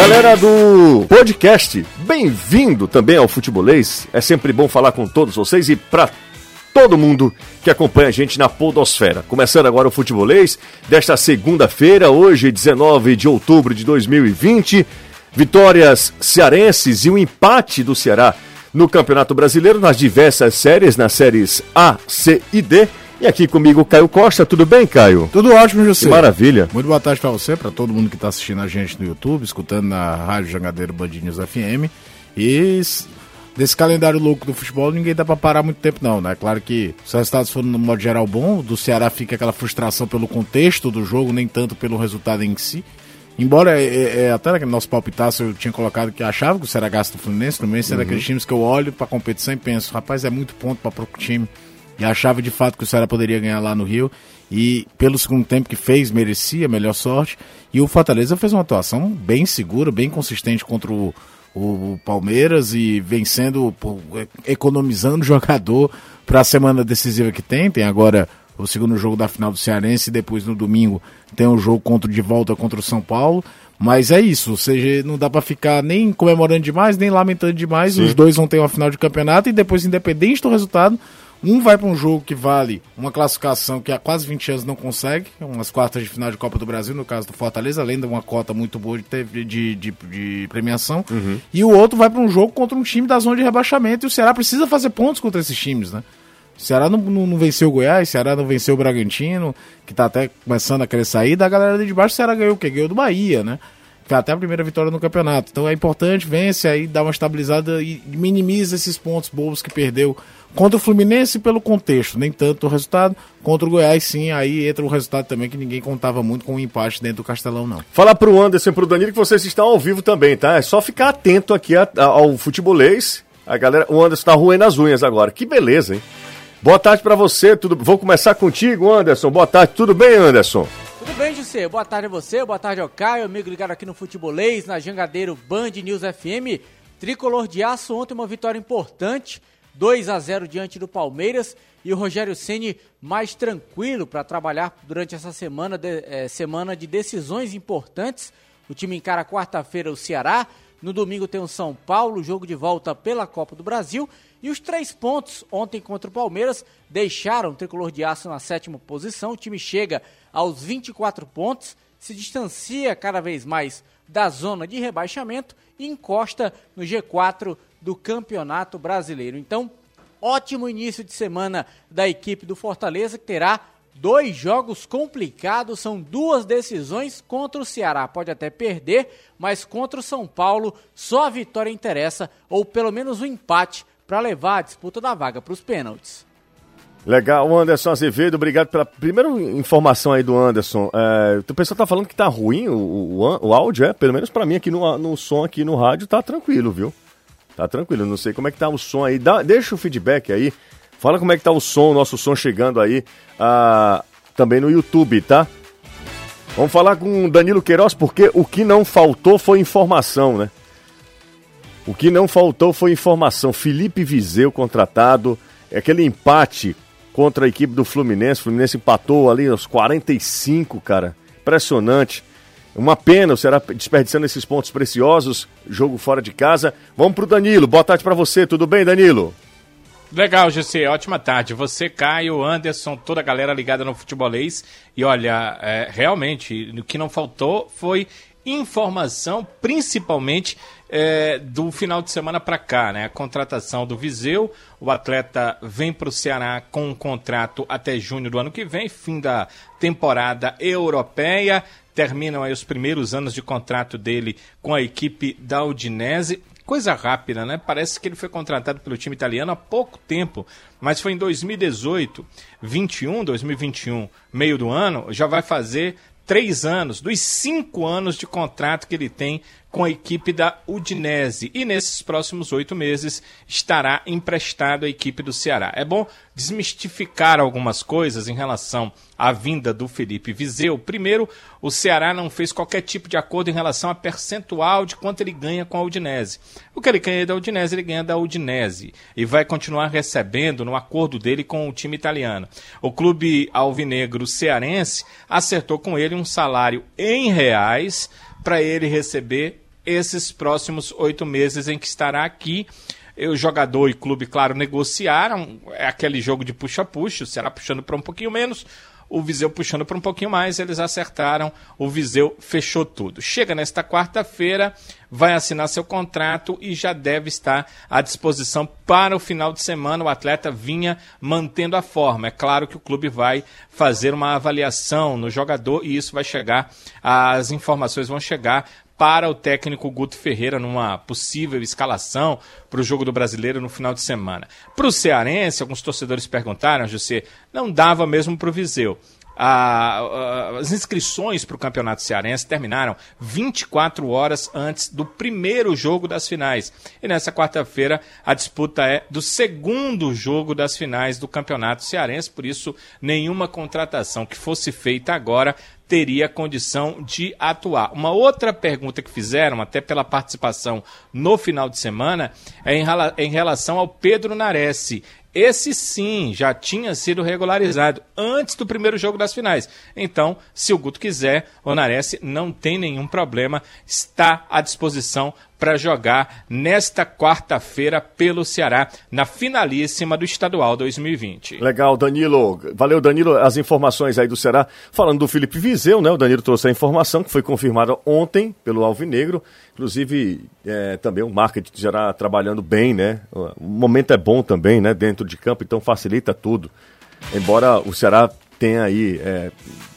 Galera do podcast, bem-vindo também ao Futebolês. É sempre bom falar com todos vocês e para todo mundo que acompanha a gente na Podosfera. Começando agora o Futebolês desta segunda-feira, hoje, 19 de outubro de 2020. Vitórias cearenses e um empate do Ceará no Campeonato Brasileiro nas diversas séries, nas séries A, C e D. E aqui comigo Caio Costa, tudo bem, Caio? Tudo ótimo, José. Maravilha. Muito boa tarde para você, para todo mundo que está assistindo a gente no YouTube, escutando na Rádio Jangadeiro Bandinhos FM. E desse calendário louco do futebol, ninguém dá para parar muito tempo, não, né? Claro que os resultados foram, no modo geral, bom. Do Ceará fica aquela frustração pelo contexto do jogo, nem tanto pelo resultado em si. Embora é, é, é até no nosso palpitaço eu tinha colocado que achava que o Ceará gasta do Fluminense, o Fluminense uhum. é daqueles times que eu olho para competição e penso, rapaz, é muito ponto para o time e achava de fato que o Ceará poderia ganhar lá no Rio. E pelo segundo tempo que fez, merecia melhor sorte. E o Fortaleza fez uma atuação bem segura, bem consistente contra o, o Palmeiras e vencendo, economizando jogador para a semana decisiva que tem. Tem agora o segundo jogo da final do Cearense e depois no domingo tem o um jogo contra de volta contra o São Paulo. Mas é isso, ou seja, não dá para ficar nem comemorando demais, nem lamentando demais. Sim. Os dois vão ter uma final de campeonato e depois, independente do resultado, um vai para um jogo que vale uma classificação que há quase 20 anos não consegue, umas quartas de final de Copa do Brasil, no caso do Fortaleza, além de uma cota muito boa de, de, de, de premiação. Uhum. E o outro vai para um jogo contra um time da zona de rebaixamento. E o Ceará precisa fazer pontos contra esses times, né? O Ceará não, não, não venceu o Goiás, o Ceará não venceu o Bragantino, que está até começando a querer sair. Da galera de baixo, o Ceará ganhou o quê? Ganhou do Bahia, né? Foi até a primeira vitória no campeonato. Então é importante, vence aí, dá uma estabilizada e minimiza esses pontos bobos que perdeu Contra o Fluminense pelo contexto, nem tanto o resultado. Contra o Goiás, sim, aí entra o resultado também que ninguém contava muito com o um empate dentro do Castelão, não. Falar pro Anderson e pro Danilo que vocês estão ao vivo também, tá? É só ficar atento aqui ao futebolês. A galera, o Anderson tá ruendo as unhas agora. Que beleza, hein? Boa tarde para você, tudo. Vou começar contigo, Anderson. Boa tarde, tudo bem, Anderson? Tudo bem, José? Boa tarde a você, boa tarde ao Caio, amigo ligado aqui no Futebolês, na Jangadeiro Band News FM. Tricolor de aço ontem uma vitória importante 2 a 0 diante do Palmeiras e o Rogério Ceni mais tranquilo para trabalhar durante essa semana de, é, semana de decisões importantes. O time encara quarta-feira o Ceará, no domingo tem o São Paulo, jogo de volta pela Copa do Brasil. E os três pontos ontem contra o Palmeiras deixaram o tricolor de aço na sétima posição. O time chega aos 24 pontos, se distancia cada vez mais da zona de rebaixamento e encosta no G4 do Campeonato Brasileiro. Então, ótimo início de semana da equipe do Fortaleza, que terá dois jogos complicados, são duas decisões contra o Ceará. Pode até perder, mas contra o São Paulo só a vitória interessa, ou pelo menos o um empate, para levar a disputa da vaga para os pênaltis. Legal, Anderson Azevedo, obrigado pela primeira informação aí do Anderson. É, o pessoal tá falando que tá ruim o, o, o áudio, é? Pelo menos para mim aqui no, no som, aqui no rádio, tá tranquilo, viu? Tá tranquilo, não sei como é que tá o som aí. Dá, deixa o feedback aí. Fala como é que tá o som, nosso som chegando aí uh, também no YouTube, tá? Vamos falar com Danilo Queiroz, porque o que não faltou foi informação, né? O que não faltou foi informação. Felipe Vizeu contratado, aquele empate contra a equipe do Fluminense. O Fluminense empatou ali aos 45, cara. Impressionante. Uma pena, será desperdiçando esses pontos preciosos, jogo fora de casa. Vamos pro Danilo. Boa tarde para você. Tudo bem, Danilo? Legal, José. Ótima tarde. Você, Caio, Anderson, toda a galera ligada no futebolês. E olha, é, realmente, o que não faltou foi informação, principalmente é, do final de semana para cá, né? A contratação do Viseu, o atleta vem para o Ceará com um contrato até junho do ano que vem, fim da temporada europeia terminam aí os primeiros anos de contrato dele com a equipe da Udinese. Coisa rápida, né? Parece que ele foi contratado pelo time italiano há pouco tempo, mas foi em 2018, 21, 2021, meio do ano, já vai fazer três anos, dos cinco anos de contrato que ele tem com a equipe da Udinese. E nesses próximos oito meses estará emprestado à equipe do Ceará. É bom desmistificar algumas coisas em relação à vinda do Felipe Viseu. Primeiro, o Ceará não fez qualquer tipo de acordo em relação a percentual de quanto ele ganha com a Udinese. O que ele ganha da Udinese, ele ganha da Udinese. E vai continuar recebendo no acordo dele com o time italiano. O clube alvinegro cearense acertou com ele um salário em reais para ele receber esses próximos oito meses em que estará aqui. O jogador e clube, claro, negociaram. É aquele jogo de puxa-puxa, será puxando para um pouquinho menos, o Viseu puxando para um pouquinho mais, eles acertaram, o Viseu fechou tudo. Chega nesta quarta-feira, vai assinar seu contrato e já deve estar à disposição para o final de semana. O atleta vinha mantendo a forma. É claro que o clube vai fazer uma avaliação no jogador e isso vai chegar, as informações vão chegar para o técnico Guto Ferreira numa possível escalação para o jogo do brasileiro no final de semana. Para o Cearense, alguns torcedores perguntaram, José, não dava mesmo para o Viseu. As inscrições para o Campeonato Cearense terminaram 24 horas antes do primeiro jogo das finais. E nessa quarta-feira a disputa é do segundo jogo das finais do Campeonato Cearense, por isso nenhuma contratação que fosse feita agora teria condição de atuar. Uma outra pergunta que fizeram, até pela participação no final de semana, é em, relação ao Pedro Nares. Esse sim já tinha sido regularizado antes do primeiro jogo das finais. Então, se o Guto quiser, o Nares não tem nenhum problema, está à disposição para jogar nesta quarta-feira pelo Ceará, na finalíssima do Estadual 2020. Legal, Danilo. Valeu, Danilo, as informações aí do Ceará. Falando do Felipe Viseu, né? O Danilo trouxe a informação que foi confirmada ontem pelo Alvinegro. Inclusive, é, também o marketing já trabalhando bem, né? O momento é bom também, né? Dentro de campo, então facilita tudo. Embora o Ceará tenha aí é,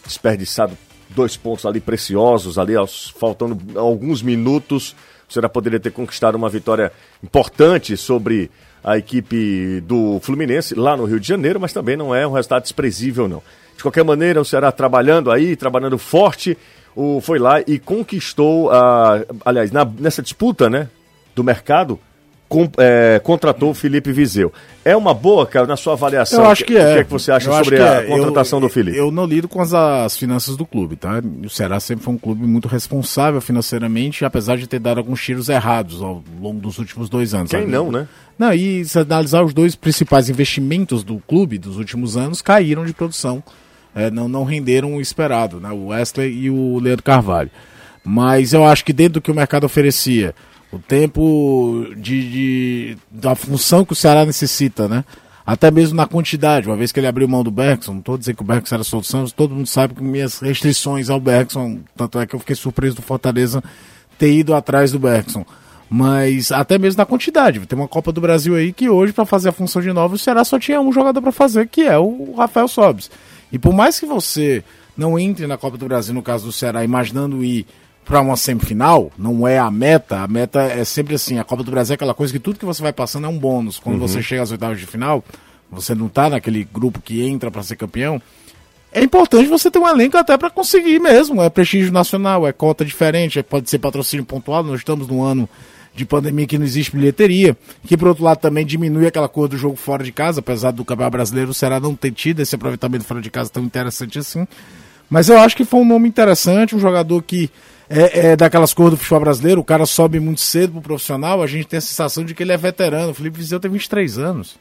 desperdiçado dois pontos ali preciosos, ali aos, faltando alguns minutos o Ceará poderia ter conquistado uma vitória importante sobre a equipe do Fluminense lá no Rio de Janeiro, mas também não é um resultado desprezível, não. De qualquer maneira, o Ceará trabalhando aí, trabalhando forte, o, foi lá e conquistou, a, aliás, na, nessa disputa né, do mercado, com, é, contratou o Felipe Viseu. É uma boa, cara, na sua avaliação? Eu acho que é. O que, é que você acha eu sobre a é. contratação eu, do Felipe? Eu não lido com as, as, finanças do clube, tá? O Ceará sempre foi um clube muito responsável financeiramente, apesar de ter dado alguns tiros errados ao longo dos últimos dois anos. Quem sabe? não, né? Não, e se analisar os dois principais investimentos do clube dos últimos anos, caíram de produção. É, não, não renderam o esperado, né? O Wesley e o Leandro Carvalho. Mas eu acho que dentro do que o mercado oferecia, o tempo de, de, da função que o Ceará necessita, né? Até mesmo na quantidade, uma vez que ele abriu mão do Bergson, não estou dizendo que o Bergson era solução, todo mundo sabe que minhas restrições ao Bergson, tanto é que eu fiquei surpreso do Fortaleza ter ido atrás do Bergson. Mas até mesmo na quantidade, tem uma Copa do Brasil aí que hoje, para fazer a função de novo, o Ceará só tinha um jogador para fazer, que é o Rafael Sobes. E por mais que você não entre na Copa do Brasil, no caso do Ceará, imaginando ir para uma semifinal, não é a meta. A meta é sempre assim: a Copa do Brasil é aquela coisa que tudo que você vai passando é um bônus. Quando uhum. você chega às oitavas de final, você não está naquele grupo que entra para ser campeão. É importante você ter um elenco até para conseguir mesmo. É prestígio nacional, é cota diferente, é, pode ser patrocínio pontual. Nós estamos num ano de pandemia que não existe bilheteria, que por outro lado também diminui aquela cor do jogo fora de casa, apesar do Campeonato Brasileiro o Ceará não ter tido esse aproveitamento fora de casa tão interessante assim. Mas eu acho que foi um nome interessante, um jogador que é, é, daquelas cores do futebol brasileiro, o cara sobe muito cedo pro profissional, a gente tem a sensação de que ele é veterano. O Felipe Vizeu tem 23 anos.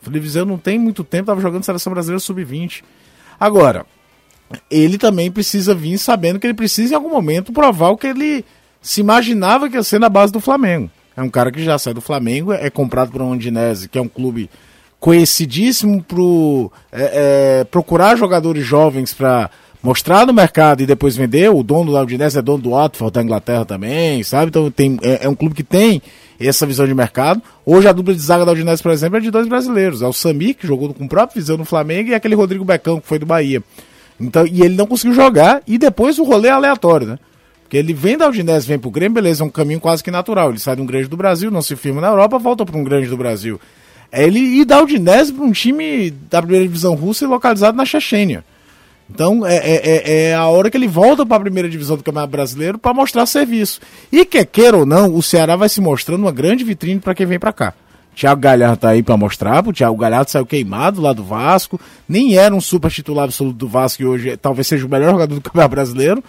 O Felipe Vizeu não tem muito tempo, estava jogando seleção brasileira sub-20. Agora, ele também precisa vir sabendo que ele precisa em algum momento provar o que ele se imaginava que ia ser na base do Flamengo. É um cara que já sai do Flamengo, é comprado por um Andinese, que é um clube conhecidíssimo para é, é, procurar jogadores jovens para mostrar no mercado e depois vender. O dono da Udinese é dono do Watford da Inglaterra também, sabe? Então tem, é, é, um clube que tem essa visão de mercado. Hoje a dupla de zaga da Udinese, por exemplo, é de dois brasileiros. É o Sami, que jogou com o próprio visão no Flamengo, e aquele Rodrigo Becão, que foi do Bahia. Então, e ele não conseguiu jogar, e depois o rolê é aleatório, né? Porque ele vem da Udinese, vem pro Grêmio, beleza, é um caminho quase que natural. Ele sai de um grande do Brasil, não se firma na Europa, volta para um grande do Brasil. É ele ir da Udinese para um time da primeira divisão russa e localizado na Chechênia. Então é, é, é, é a hora que ele volta para a primeira divisão do Campeonato Brasileiro para mostrar serviço. E quer queira ou não, o Ceará vai se mostrando uma grande vitrine para quem vem para cá. Thiago Galhardo tá aí para mostrar, o Thiago Galhardo saiu queimado lá do Vasco, nem era um super titular absoluto do Vasco e hoje talvez seja o melhor jogador do Campeonato Brasileiro.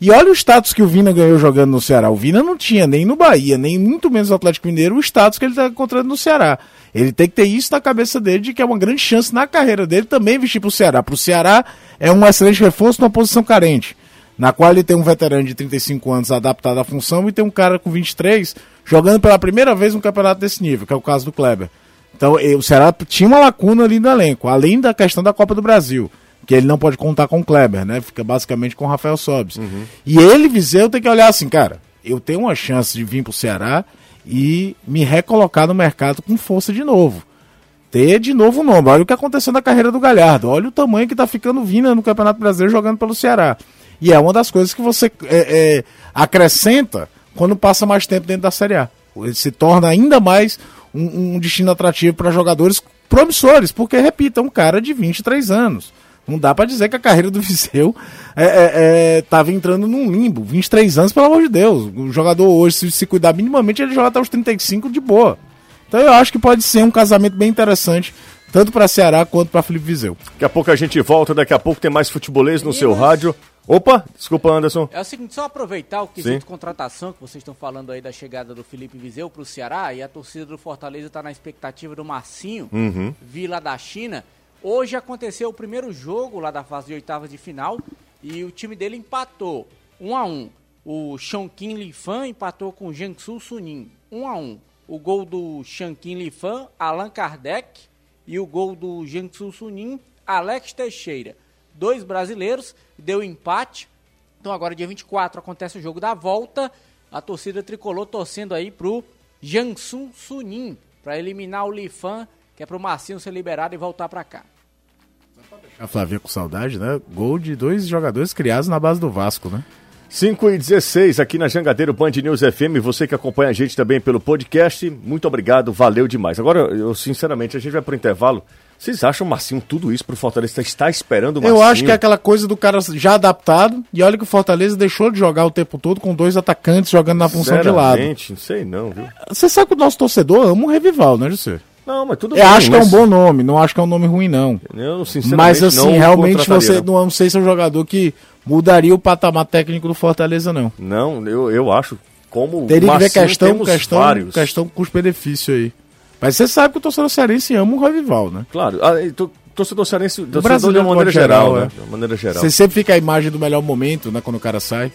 E olha o status que o Vina ganhou jogando no Ceará. O Vina não tinha nem no Bahia, nem muito menos no Atlético Mineiro, o status que ele está encontrando no Ceará. Ele tem que ter isso na cabeça dele, de que é uma grande chance na carreira dele também vestir para o Ceará. Para o Ceará é um excelente reforço numa posição carente. na qual ele tem um veterano de 35 anos adaptado à função e tem um cara com 23 jogando pela primeira vez um campeonato desse nível, que é o caso do Kleber. Então o Ceará tinha uma lacuna ali no elenco, além da questão da Copa do Brasil, que ele não pode contar com o Kleber, né? Fica basicamente com o Rafael Sobes. Uhum. E ele, Viseu, tem que olhar assim, cara, eu tenho uma chance de vir pro Ceará e me recolocar no mercado com força de novo. Ter de novo o nome. Olha o que aconteceu na carreira do Galhardo. Olha o tamanho que tá ficando vindo no Campeonato Brasileiro jogando pelo Ceará. E é uma das coisas que você é, é, acrescenta quando passa mais tempo dentro da Série A. Ele se torna ainda mais um, um destino atrativo para jogadores promissores, porque, repito, é um cara de 23 anos. Não dá para dizer que a carreira do Viseu estava é, é, é entrando num limbo. 23 anos, pelo amor de Deus. O jogador hoje, se, se cuidar minimamente, ele joga até os 35 de boa. Então eu acho que pode ser um casamento bem interessante, tanto para Ceará quanto para Felipe Viseu. Daqui a pouco a gente volta, daqui a pouco tem mais futebolês no seu rádio. Opa, desculpa, Anderson. É o seguinte, só aproveitar o quesito de contratação que vocês estão falando aí da chegada do Felipe Viseu para o Ceará e a torcida do Fortaleza está na expectativa do Marcinho, uhum. Vila da China. Hoje aconteceu o primeiro jogo lá da fase de oitavas de final e o time dele empatou 1 um a 1 um. O Shonkin Lifan empatou com o Jiangsu Sunin 1 um a 1 O gol do Shonkin Lifan, Allan Kardec e o gol do Jiangsu Sunin, Alex Teixeira dois brasileiros, deu empate. Então agora dia 24 acontece o jogo da volta. A torcida tricolor torcendo aí pro Jansun Sunin para eliminar o Lifan, que é pro Marcinho ser liberado e voltar para cá. A Flavia com saudade, né? Gol de dois jogadores criados na base do Vasco, né? 5 e 16 aqui na Jangadeiro Band News FM. Você que acompanha a gente também pelo podcast, muito obrigado, valeu demais. Agora, eu sinceramente, a gente vai pro intervalo. Vocês acham, Marcinho, tudo isso pro Fortaleza está esperando o Marcinho? Eu acho que é aquela coisa do cara já adaptado. E olha que o Fortaleza deixou de jogar o tempo todo com dois atacantes jogando na função de lado. não sei não, viu? Você sabe que o nosso torcedor ama o Revival, né, José? Não, mas tudo eu bem. Eu acho mas... que é um bom nome, não acho que é um nome ruim, não. Eu, sinceramente, mas assim, realmente você não, não sei se é um jogador que mudaria o patamar técnico do Fortaleza, não. Não, eu, eu acho. Como Teria que ver questão, questão, vários. questão custo-benefício aí. Mas você sabe que o torcedor cearense ama o Revival, né? Claro. Ah, torcedor cearense, torcedor de uma maneira geral, geral, né? É. De maneira geral. Você sempre fica a imagem do melhor momento, né? Quando o cara sai.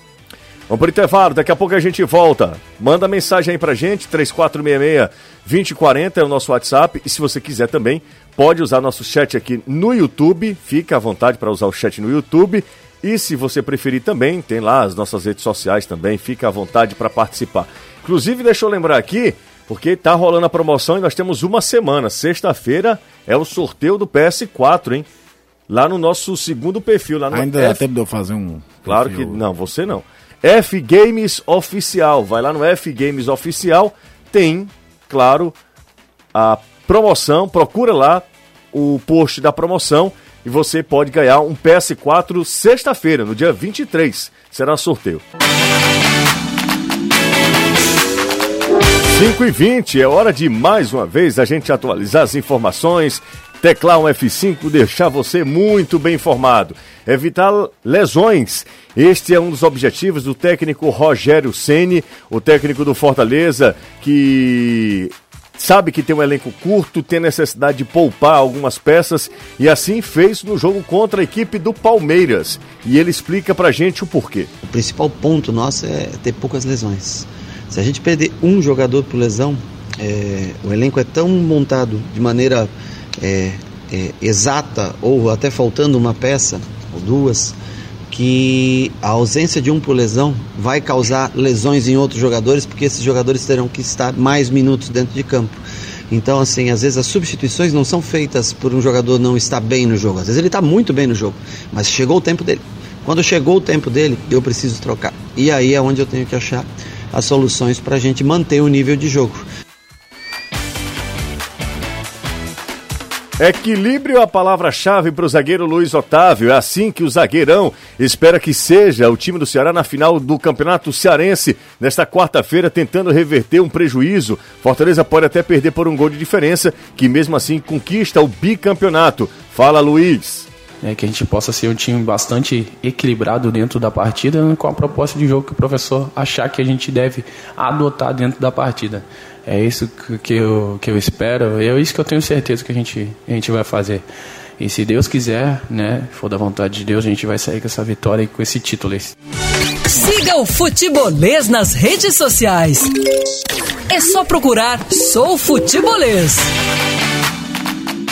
Vamos pro intervalo, daqui a pouco a gente volta. Manda mensagem aí pra gente, 3466-2040 é o nosso WhatsApp. E se você quiser também, pode usar nosso chat aqui no YouTube. Fica à vontade para usar o chat no YouTube. E se você preferir também, tem lá as nossas redes sociais também, fica à vontade para participar. Inclusive, deixa eu lembrar aqui, porque tá rolando a promoção e nós temos uma semana. Sexta-feira é o sorteio do PS4, hein? Lá no nosso segundo perfil. Lá no Ainda F... tempo de eu fazer um. Claro perfil. que. Não, você não. F Games Oficial. Vai lá no F Games Oficial. Tem, claro, a promoção. Procura lá o post da promoção e você pode ganhar um PS4 sexta-feira, no dia 23. Será sorteio. 5 e 20 é hora de mais uma vez a gente atualizar as informações, teclar um F5, deixar você muito bem informado, evitar lesões. Este é um dos objetivos do técnico Rogério Ceni, o técnico do Fortaleza, que sabe que tem um elenco curto, tem necessidade de poupar algumas peças e assim fez no jogo contra a equipe do Palmeiras. E ele explica pra gente o porquê. O principal ponto nosso é ter poucas lesões. Se a gente perder um jogador por lesão, é, o elenco é tão montado de maneira é, é, exata ou até faltando uma peça ou duas que a ausência de um por lesão vai causar lesões em outros jogadores, porque esses jogadores terão que estar mais minutos dentro de campo. Então, assim, às vezes as substituições não são feitas por um jogador não estar bem no jogo. Às vezes ele está muito bem no jogo, mas chegou o tempo dele. Quando chegou o tempo dele, eu preciso trocar. E aí é onde eu tenho que achar as soluções para a gente manter o nível de jogo. Equilíbrio é a palavra-chave para o zagueiro Luiz Otávio. É assim que o zagueirão espera que seja o time do Ceará na final do Campeonato Cearense nesta quarta-feira, tentando reverter um prejuízo. Fortaleza pode até perder por um gol de diferença, que mesmo assim conquista o bicampeonato. Fala, Luiz. É, que a gente possa ser um time bastante equilibrado dentro da partida, com a proposta de jogo que o professor achar que a gente deve adotar dentro da partida. É isso que eu, que eu espero, é isso que eu tenho certeza que a gente, a gente vai fazer. E se Deus quiser, né, for da vontade de Deus, a gente vai sair com essa vitória e com esse título. Siga o Futebolês nas redes sociais. É só procurar Sou Futebolês.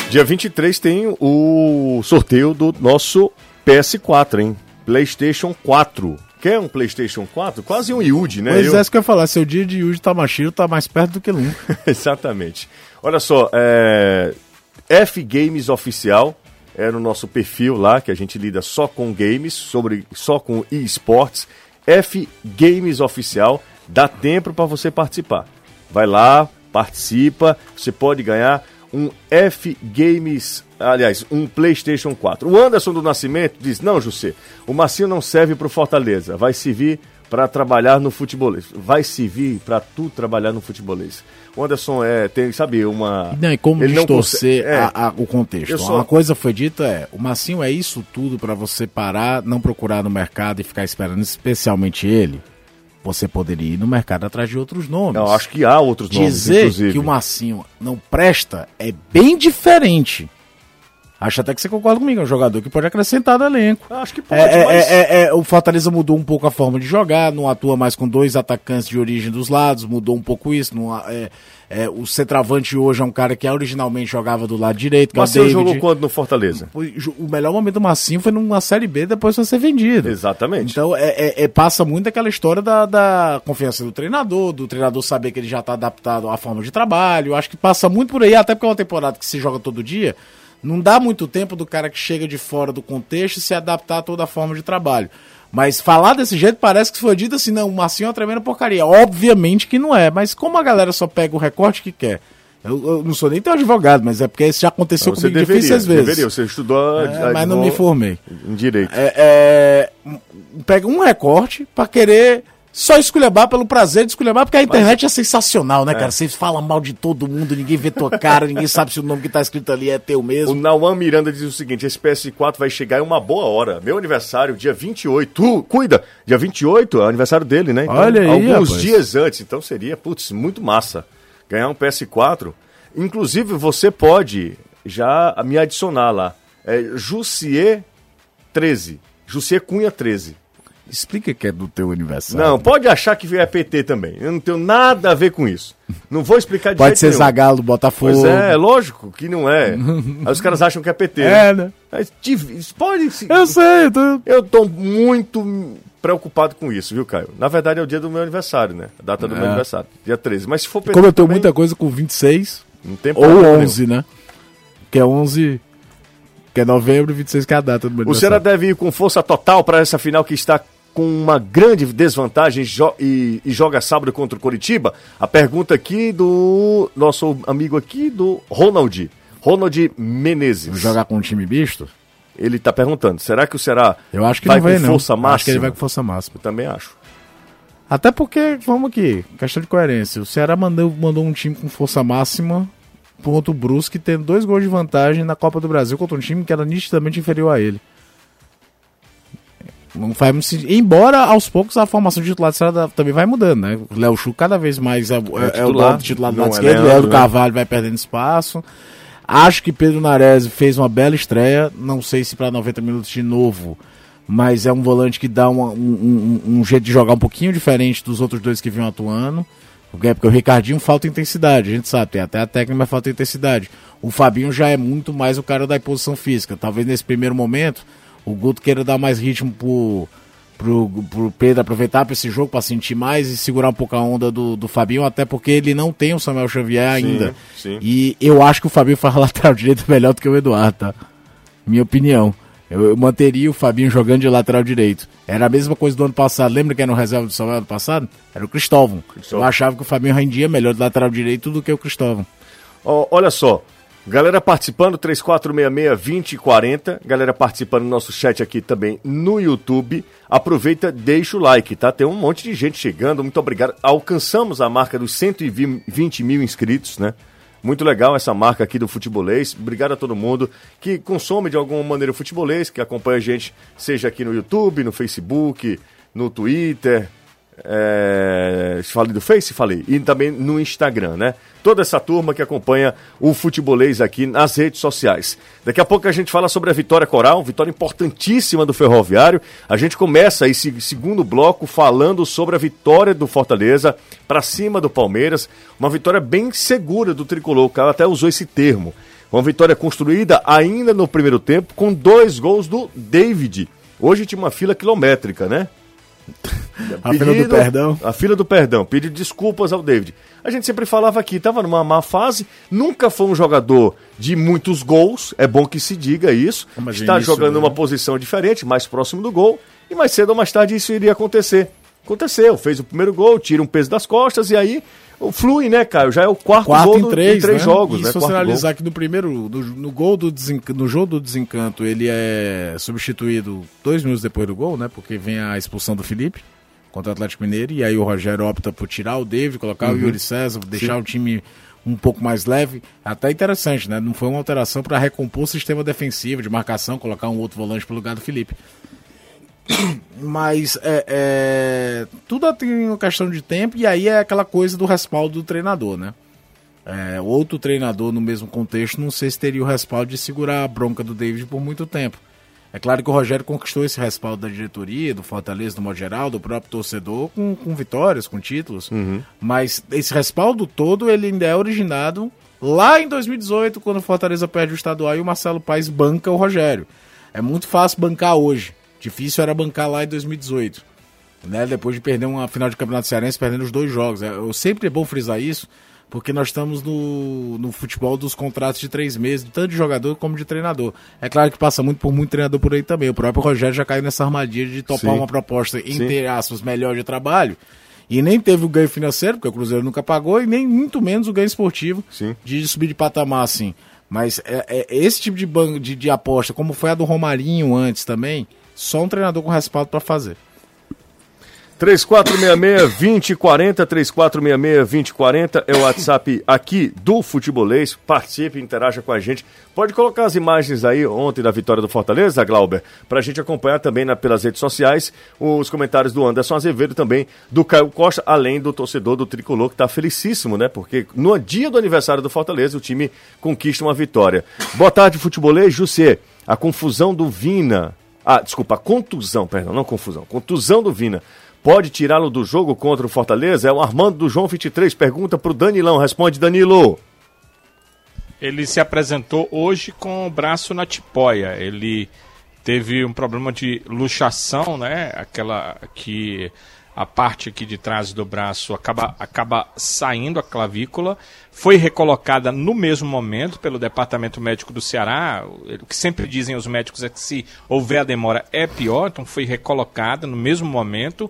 Dia 23 tem o sorteio do nosso PS4, hein? PlayStation 4. Quer um PlayStation 4? Quase um Yuji, né? Pois eu... é, isso que eu ia falar. Seu dia de Yuji Tamashiro tá mais perto do que nunca. Exatamente. Olha só, é... F Games Oficial é no nosso perfil lá, que a gente lida só com games, sobre só com esportes. F Games Oficial, dá tempo para você participar. Vai lá, participa, você pode ganhar um F Games, aliás, um PlayStation 4. O Anderson do Nascimento diz: Não, José, o Marcinho não serve para o Fortaleza, vai servir para trabalhar no futebolês. Vai servir para tu trabalhar no futebolês. O Anderson é, tem, sabe, uma. Não, e como ele distorcer não é, a, a, o contexto. Só... Uma coisa foi dita é: o Massinho é isso tudo para você parar, não procurar no mercado e ficar esperando, especialmente ele. Você poderia ir no mercado atrás de outros nomes. Eu acho que há outros Dizer nomes. Dizer que o Massinho não presta é bem diferente Acho até que você concorda comigo, é um jogador que pode acrescentar no elenco. Acho que pode, é, mas... é, é, é, o Fortaleza mudou um pouco a forma de jogar, não atua mais com dois atacantes de origem dos lados, mudou um pouco isso. Não, é, é, o centroavante hoje é um cara que originalmente jogava do lado direito. Mas você jogou quando no Fortaleza? O melhor momento do Massinho foi numa Série B depois de ser vendido. Exatamente. Então é, passa muito aquela história da, da confiança do treinador, do treinador saber que ele já está adaptado à forma de trabalho. Acho que passa muito por aí, até porque é uma temporada que se joga todo dia. Não dá muito tempo do cara que chega de fora do contexto se adaptar a toda a forma de trabalho. Mas falar desse jeito parece que foi dito assim, não, o Marcinho é uma tremenda porcaria. Obviamente que não é, mas como a galera só pega o recorte que quer. Eu, eu não sou nem teu advogado, mas é porque isso já aconteceu não, comigo deveria, difíceis vezes. Deveria, você estudou... É, mas não me formei. Em direito. É, é, pega um recorte para querer só esculhambar pelo prazer de esculhambar, porque a internet Mas... é sensacional, né, é. cara? Você fala mal de todo mundo, ninguém vê tua cara, ninguém sabe se o nome que tá escrito ali é teu mesmo. O Nauan Miranda diz o seguinte: esse PS4 vai chegar em uma boa hora. Meu aniversário, dia 28. Tu, cuida! Dia 28 é o aniversário dele, né? Então, Olha aí. Alguns rapaz. dias antes. Então seria, putz, muito massa ganhar um PS4. Inclusive, você pode já me adicionar lá. É Jussier 13. Jussier Cunha 13. Explica que é do teu aniversário. Não, pode achar que é PT também. Eu não tenho nada a ver com isso. Não vou explicar de Pode ser nenhum. Zagalo, Botafogo. Pois é, lógico que não é. Aí os caras acham que é PT. É, né? Mas, pode Eu sei, eu tô... Eu tô muito preocupado com isso, viu, Caio? Na verdade é o dia do meu aniversário, né? A data do é. meu aniversário, dia 13. Mas se for PT Como eu tenho também, muita coisa com 26 não tem ou 11, nenhum. né? Que é 11 que é novembro, 26 que é a data do meu O Ceará deve ir com força total para essa final que está com uma grande desvantagem e, e, joga sábado contra o Coritiba? A pergunta aqui do nosso amigo aqui, do Ronald. Ronald Menezes. Vou jogar com um time misto? Ele está perguntando, será que o Ceará Eu acho que vai, vai com não. força máxima? Acho que ele vai com força máxima. Eu também acho. Até porque, vamos aqui, questão de coerência. O Ceará mandou, mandou um time com força máxima contra o Brusque, tendo dois gols de vantagem na Copa do Brasil contra um time que era nitidamente inferior a ele. Não faz sentido. Embora aos poucos a formação de titular também vai mudando, né? O Léo Chu cada vez mais é, é, é, é o lado titular do lado esquerdo, o Leandro né? Carvalho vai perdendo espaço. Acho que Pedro Nares fez uma bela estreia. Não sei se para 90 minutos de novo, mas é um volante que dá uma, um, um, um, jeito de jogar um pouquinho diferente dos outros dois que vinham atuando. Porque, porque o Ricardinho falta intensidade, a gente sabe, tem até a técnica, mas falta intensidade. O Fabinho já é muito mais o cara da imposição física. Talvez nesse primeiro momento o Guto queira dar mais ritmo pro, pro, pro Pedro aproveitar para esse jogo, para sentir mais e segurar um pouco a onda do, do Fabinho, até porque ele não tem o Samuel Xavier ainda. Sim, sim. E eu acho que o Fabinho faz lateral direito melhor do que o Eduardo, tá? Minha opinião. Eu, eu, manteria o Fabinho jogando de lateral direito. Era a mesma coisa do ano passado. Lembra que era no reserva do Samuel ano passado? Era o Cristóvão. Cristóvão. Eu achava que o Fabinho rendia melhor de lateral direito do que o Cristóvão. Oh, olha só, Galera participando, 3466-2040. Galera participando no nosso chat aqui também no YouTube. Aproveita, deixa o like, tá? Tem um monte de gente chegando, muito obrigado. Alcançamos a marca dos 120 mil inscritos, né? Muito legal essa marca aqui do Futebolês. Obrigado a todo mundo que consome de alguma maneira o Futebolês, que acompanha a gente, seja aqui no YouTube, no Facebook, no Twitter, É, falei do Face? Falei. E também no Instagram, né? Toda essa turma que acompanha o futebolês aqui nas redes sociais. Daqui a pouco a gente fala sobre a vitória coral, vitória importantíssima do Ferroviário. A gente começa esse segundo bloco falando sobre a vitória do Fortaleza para cima do Palmeiras. Uma vitória bem segura do tricolor. O cara até usou esse termo. Uma vitória construída ainda no primeiro tempo com dois gols do David. Hoje tinha uma fila quilométrica, né? A fila do perdão. A fila do perdão. Pediu desculpas ao David. A gente sempre falava aqui, estava numa má fase, nunca foi um jogador de muitos gols, é bom que se diga isso. Está início, jogando né? numa posição diferente, mais próximo do gol, e mais cedo ou mais tarde isso iria acontecer. Aconteceu, fez o primeiro gol, tira um peso das costas, e aí o flui, né, Caio? Já é o quarto, Quarto gol em do- três, três né? jogos, e né? se você analisar que no primeiro, no, no gol do desenc- no jogo do desencanto, ele é substituído dois minutos depois do gol, né? Porque vem a expulsão do Felipe contra o Atlético Mineiro, e aí o Rogério opta por tirar o David, colocar Uhum. o Yuri César, deixar o time um pouco mais leve. Até interessante, né? Não foi uma alteração para recompor o sistema defensivo de marcação, colocar um outro volante pro lugar do Felipe. Mas é, é, tudo tem uma questão de tempo, e aí é aquela coisa do respaldo do treinador, né? É, outro treinador no mesmo contexto, não sei se teria o respaldo de segurar a bronca do David por muito tempo. É claro que o Rogério conquistou esse respaldo da diretoria, do Fortaleza, do modo geral, do próprio torcedor, com, com vitórias, com títulos. Mas esse respaldo todo, ele ainda é originado lá em 2018, quando o Fortaleza perde o estadual e o Marcelo Paes banca o Rogério. É muito fácil bancar hoje. Difícil era bancar lá em 2018 né? Depois de perder uma final de campeonato cearense, perdendo os dois jogos. É, Eu sempre é bom frisar isso, porque nós estamos no, no futebol dos contratos de três meses, tanto de jogador como de treinador. É claro que passa muito por muito treinador por aí também. O próprio Rogério já caiu nessa armadilha de topar Sim. uma proposta, Sim. entre aspas, melhor de trabalho. E nem teve o ganho financeiro, porque o Cruzeiro nunca pagou, e nem muito menos o ganho esportivo Sim. de subir de patamar assim. Mas é, é esse tipo de, de, de aposta, como foi a do Romarinho antes também, só um treinador com respaldo para fazer. 3466-2040, 3466-2040 é o WhatsApp aqui do Futebolês. Participe, interaja com a gente. Pode colocar as imagens aí ontem da vitória do Fortaleza, Glauber, pra gente acompanhar também na- pelas redes sociais os comentários do Anderson Azevedo também, do Caio Costa, além do torcedor do Tricolor, que tá felicíssimo, né? Porque no dia do aniversário do Fortaleza, o time conquista uma vitória. Boa tarde, Futebolês. Jussier, a confusão do Vina... Ah, desculpa, a contusão, perdão, não confusão. Contusão do Vina pode tirá-lo do jogo contra o Fortaleza? É o Armando do João 23, pergunta pro Danilão. Responde, Danilo. Ele se apresentou hoje com o braço na tipóia. Ele teve um problema de luxação, né? Aquela que a parte aqui de trás do braço acaba, acaba saindo a clavícula. Foi recolocada no mesmo momento pelo Departamento Médico do Ceará. O que sempre dizem os médicos é que se houver a demora é pior, então foi recolocada no mesmo momento.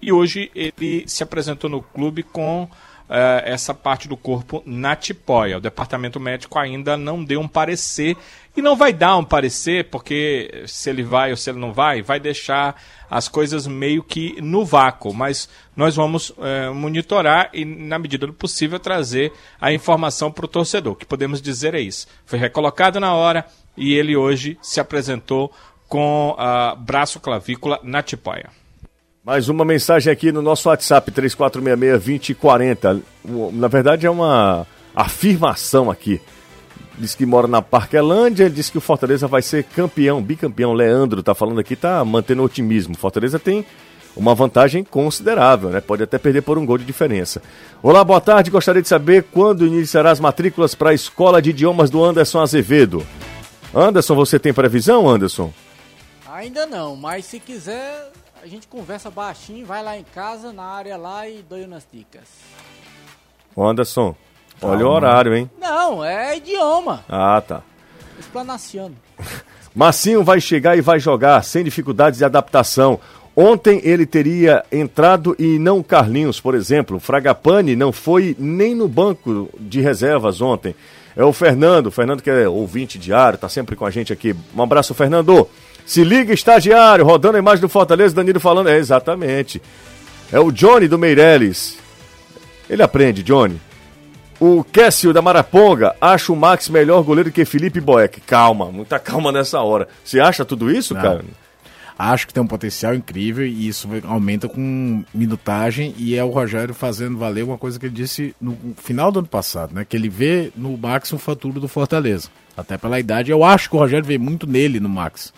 E hoje ele se apresentou no clube com eh, essa parte do corpo na tipóia. O departamento médico ainda não deu um parecer e não vai dar um parecer porque se ele vai ou se ele não vai, vai deixar as coisas meio que no vácuo. Mas nós vamos eh, monitorar e, na medida do possível, trazer a informação para o torcedor. O que podemos dizer é isso. Foi recolocado na hora e ele hoje se apresentou com ah, braço clavícula na tipóia. Mais uma mensagem aqui no nosso WhatsApp, 3466-2040. O- Na verdade, é uma afirmação aqui. Diz que mora na Parquelândia, diz que o Fortaleza vai ser campeão, bicampeão. Leandro tá falando aqui, tá mantendo otimismo. Fortaleza tem uma vantagem considerável, né? Pode até perder por um gol de diferença. Olá, boa tarde. Gostaria de saber quando iniciará as matrículas para a Escola de Idiomas do Anderson Azevedo. Anderson, você tem previsão, Anderson? Ainda não, mas se quiser, a gente conversa baixinho, vai lá em casa, na área lá e dou umas dicas. Ô, Anderson, olha o horário, hein? Não, é idioma. Ah, tá. Explanaciano. Massinho vai chegar e vai jogar sem dificuldades de adaptação. Ontem ele teria entrado e não o Carlinhos, por exemplo. Fragapane não foi nem no banco de reservas ontem. É o Fernando, Fernando que é ouvinte diário, tá sempre com a gente aqui. Um abraço, Fernando. Se liga, estagiário, rodando a imagem do Fortaleza, Danilo falando. É, exatamente. É o Johnny do Meirelles. Ele aprende, Johnny. O Késsio da Maraponga acha o Max melhor goleiro que Felipe Boeck. Calma, muita calma nessa hora. Você acha tudo isso, Não. cara? Acho que tem um potencial incrível e isso aumenta com minutagem e é o Rogério fazendo valer uma coisa que ele disse no final do ano passado, né? Que ele vê no Max um futuro do Fortaleza. Até pela idade. Eu acho que o Rogério vê muito nele no Max.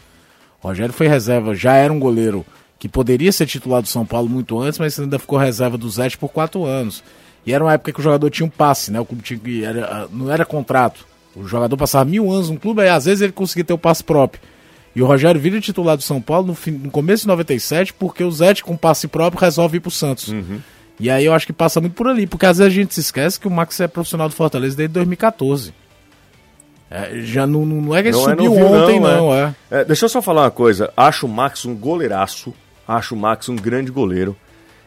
O Rogério foi reserva, já era um goleiro que poderia ser titular do São Paulo muito antes, mas ainda ficou reserva do Zete por quatro anos. E era uma época que o jogador tinha um passe, né? O clube tinha, era, não era contrato. O jogador passava mil anos no clube, aí às vezes ele conseguia ter o passe próprio. E o Rogério vira titular do São Paulo no, fim, no começo de 97, porque o Zete, com passe próprio, resolve ir pro Santos. Uhum. E aí eu acho que passa muito por ali, porque às vezes a gente se esquece que o Max é profissional do Fortaleza desde 2014. É, já não, não é que ele Não é subiu novinho, ontem, não, não, é. É, deixa eu só falar uma coisa. Acho o Max um goleiraço. Acho o Max um grande goleiro.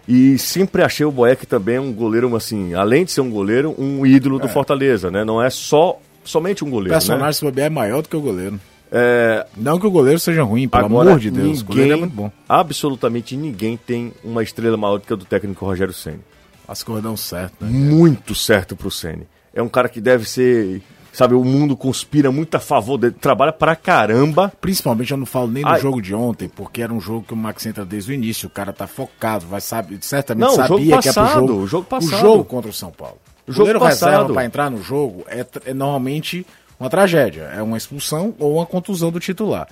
E sempre achei o Boeck também um goleiro, assim, além de ser um goleiro, um ídolo do Fortaleza, né? Não é só somente um O goleiro. personagem Né? se bobear é maior do que o goleiro. É, Não que o goleiro seja ruim, pelo agora, amor de Deus. O goleiro é ninguém, muito bom. absolutamente ninguém tem uma estrela maior do que a do técnico Rogério Ceni. As coisas dão certo, né? Muito certo pro Ceni. É um cara que deve ser, sabe, o mundo conspira muito a favor dele, trabalha pra caramba. Principalmente eu não falo nem do jogo de ontem, porque era um jogo que o Max entra desde o início, o cara tá focado, vai sabe, certamente Não, sabia que é pro jogo. o jogo passado. O jogo contra o São Paulo. O O jogo passado. pra entrar no jogo é, é normalmente uma tragédia, é uma expulsão ou uma contusão do titular.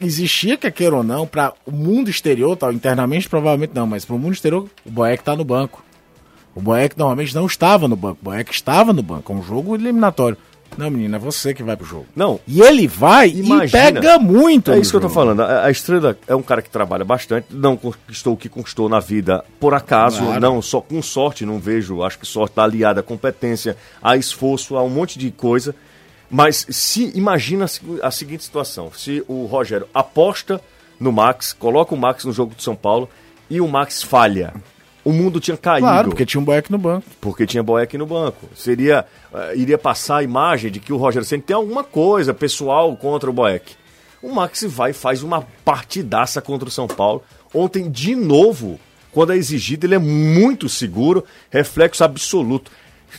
Existia, quer queira ou não, para o mundo exterior, tal, internamente provavelmente não, mas para o mundo exterior, o Boeck tá no banco. O Boeck normalmente não estava no banco, o Boeck estava no banco, é um jogo eliminatório. Não, menina, é você que vai pro jogo. Não, E ele vai Imagina. e pega muito. É isso que eu tô jogo. falando. A, a Estrela é um cara que trabalha bastante, não conquistou o que conquistou na vida por acaso, Claro. não só com sorte, não vejo, acho que sorte tá aliada à competência, a esforço, a um monte de coisa. Mas se imagina a segu- a seguinte situação, se o Rogério aposta no Max, coloca o Max no jogo de São Paulo e o Max falha. O mundo tinha caído. Claro, porque tinha um Boeck no banco. porque tinha Boeck no banco. Seria, eh, iria passar a imagem de que o Rogério Ceni tem alguma coisa pessoal contra o Boeck. O Max vai e faz uma partidaça contra o São Paulo. Ontem, de novo, quando é exigido, ele é muito seguro, reflexo absoluto.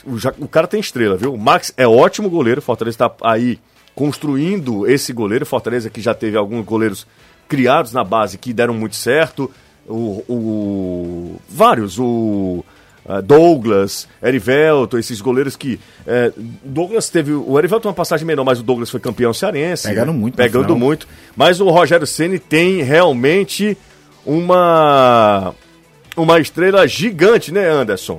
O, ja- o cara tem estrela, viu? O Max é ótimo goleiro, o Fortaleza está aí construindo esse goleiro. Fortaleza que já teve alguns goleiros criados na base que deram muito certo. O, o- vários, o ah, Douglas, Erivelto, esses goleiros que. eh, Douglas teve. O Erivelto uma passagem menor, mas o Douglas foi campeão cearense. Pegando né? muito Pegando final. muito. Mas o Rogério Ceni tem realmente uma. Uma estrela gigante, né, Anderson?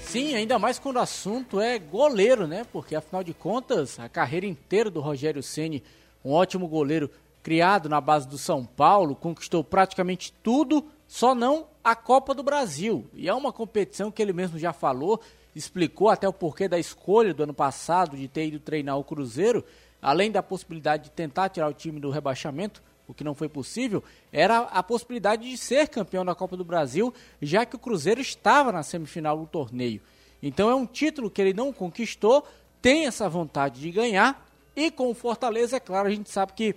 Sim, ainda mais quando o assunto é goleiro, né? Porque afinal de contas, a carreira inteira do Rogério Ceni, um ótimo goleiro criado na base do São Paulo, conquistou praticamente tudo, só não a Copa do Brasil. E é uma competição que ele mesmo já falou, explicou até o porquê da escolha do ano passado de ter ido treinar o Cruzeiro, além da possibilidade de tentar tirar o time do rebaixamento, o que não foi possível, era a possibilidade de ser campeão da Copa do Brasil, já que o Cruzeiro estava na semifinal do torneio. Então é um título que ele não conquistou, tem essa vontade de ganhar, e com o Fortaleza, é claro, a gente sabe que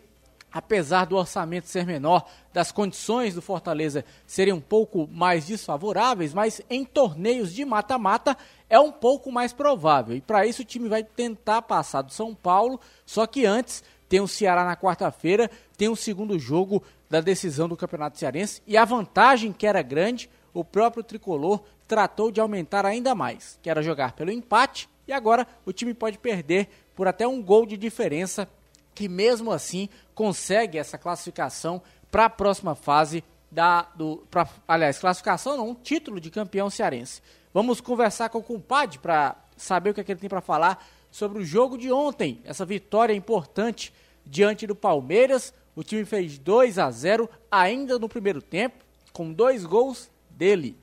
apesar do orçamento ser menor, das condições do Fortaleza serem um pouco mais desfavoráveis, mas em torneios de mata-mata é um pouco mais provável. E para isso o time vai tentar passar do São Paulo, só que antes tem o Ceará na quarta-feira, tem o segundo jogo da decisão do Campeonato Cearense e a vantagem que era grande, o próprio tricolor tratou de aumentar ainda mais, que era jogar pelo empate e agora o time pode perder por até um gol de diferença que mesmo assim consegue essa classificação para a próxima fase da do pra, aliás, classificação não, título de campeão cearense. Vamos conversar com o compadre para saber o que, é que ele tem para falar sobre o jogo de ontem, essa vitória importante diante do Palmeiras. O time fez 2 a 0 ainda no primeiro tempo, com dois gols dele,